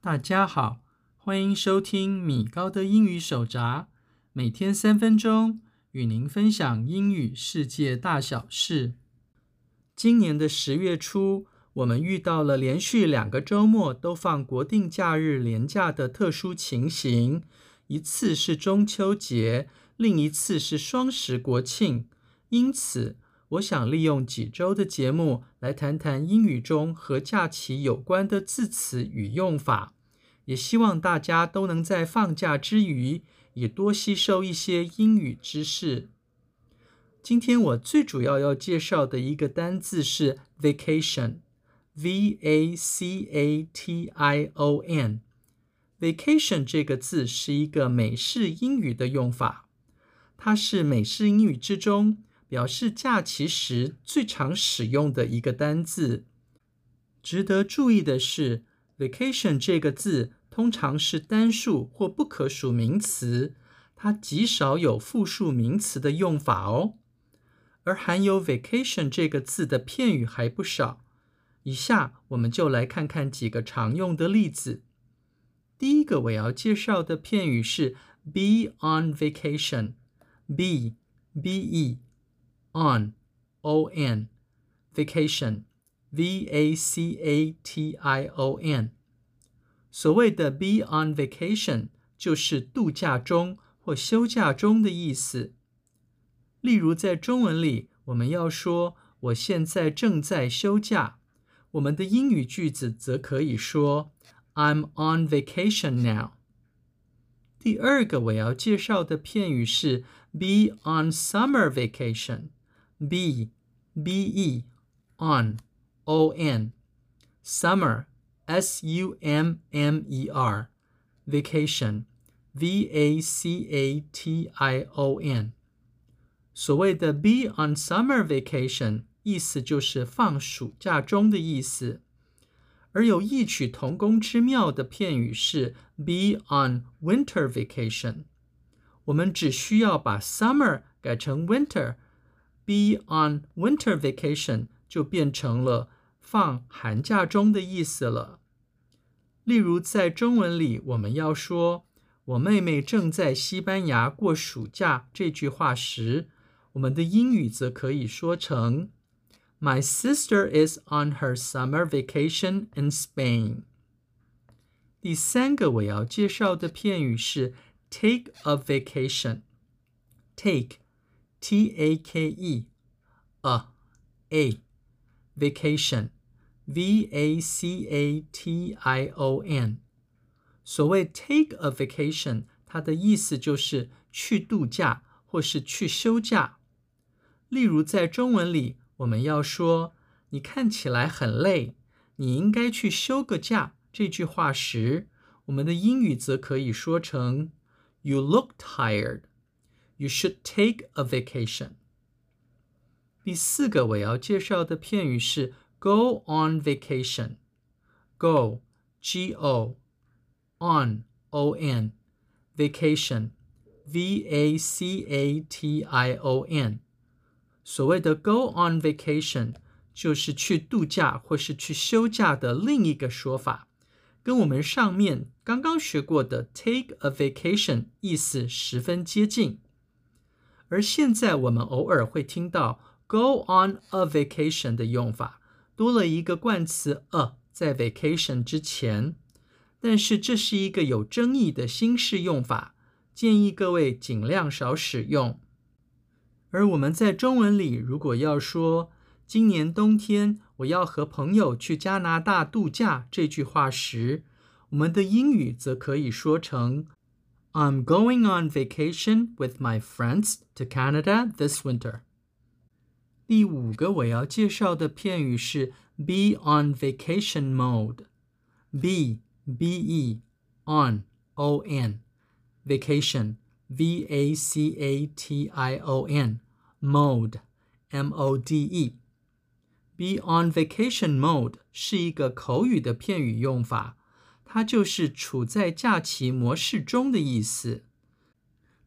大家好，欢迎收听米高的英语手札，每天三分钟，与您分享英语世界大小事。今年的十月初，我们遇到了连续两个周末都放国定假日连假的特殊情形，一次是中秋节，另一次是双十国庆。因此，我想利用几周的节目来谈谈英语中和假期有关的字词与用法，也希望大家都能在放假之余也多吸收一些英语知识。今天我最主要要介绍的一个单字是 vacation，v a c a t i o n。vacation 这个字是一个美式英语的用法，它是美式英语之中表示假期时最常使用的一个单字。值得注意的是，vacation 这个字通常是单数或不可数名词，它极少有复数名词的用法哦。而含有 vacation 这个字的片语还不少，以下我们就来看看几个常用的例子。第一个我要介绍的片语是 be on vacation，b b e on o n vacation v a c a t i o n。所谓的 be on vacation 就是度假中或休假中的意思。例如，在中文里，我们要说“我现在正在休假”，我们的英语句子则可以说 “I'm on vacation now”。第二个我要介绍的片语是 “be on summer vacation”，be b e on o n summer s u m m e r vacation v a c a t i o n。所谓的 be on summer vacation，意思就是放暑假中的意思。而有异曲同工之妙的片语是 be on winter vacation。我们只需要把 summer 改成 winter，be on winter vacation 就变成了放寒假中的意思了。例如，在中文里，我们要说“我妹妹正在西班牙过暑假”这句话时，我们的英语则可以说成：My sister is on her summer vacation in Spain。第三个我要介绍的片语是 take a vacation。 take，t a k e，a a vacation v a c a t i o n。所谓 take a vacation，它的意思就是去度假或是去休假。例如，在中文里，我们要说“你看起来很累，你应该去休个假”这句话时，我们的英语则可以说成 “You look tired. You should take a vacation.” 第四个我要介绍的片语是 “go on vacation”。Go, G-O, on, O-N, vacation, V-A-C-A-T-I-O-N。所谓的 go on vacation 就是去度假或是去休假的另一个说法，跟我们上面刚刚学过的 take a vacation 意思十分接近。 而现在我们偶尔会听到 go on a vacation 的用法，多了一个冠词 a 在 vacation 之前，但是这是一个有争议的新式用法，建议各位尽量少使用。而我们在中文里，如果要说今年冬天我要和朋友去加拿大度假这句话时，我们的英语则可以说成 "I'm going on vacation with my friends to Canada this winter." 第五个我要介绍的片语是 "be on vacation mode." Be, B-E, on, O-N, vacation. V A C A T I O N mode M O D E be on vacation mode 是一个口语的片语用法， 它就是处在假期模式中的意思。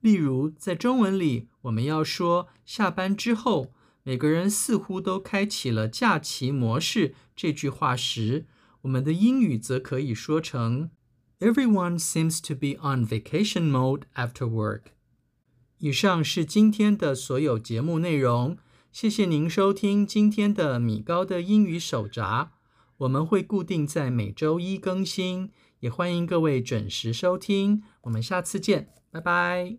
例如，在中文里，我们要说下班之后每个人似乎都开启了假期模式这句话时，我们的英语则可以说成 Everyone seems to be on vacation mode after work。以上是今天的所有节目内容，谢谢您收听今天的米高的英语手札。我们会固定在每周一更新，也欢迎各位准时收听。我们下次见，拜拜。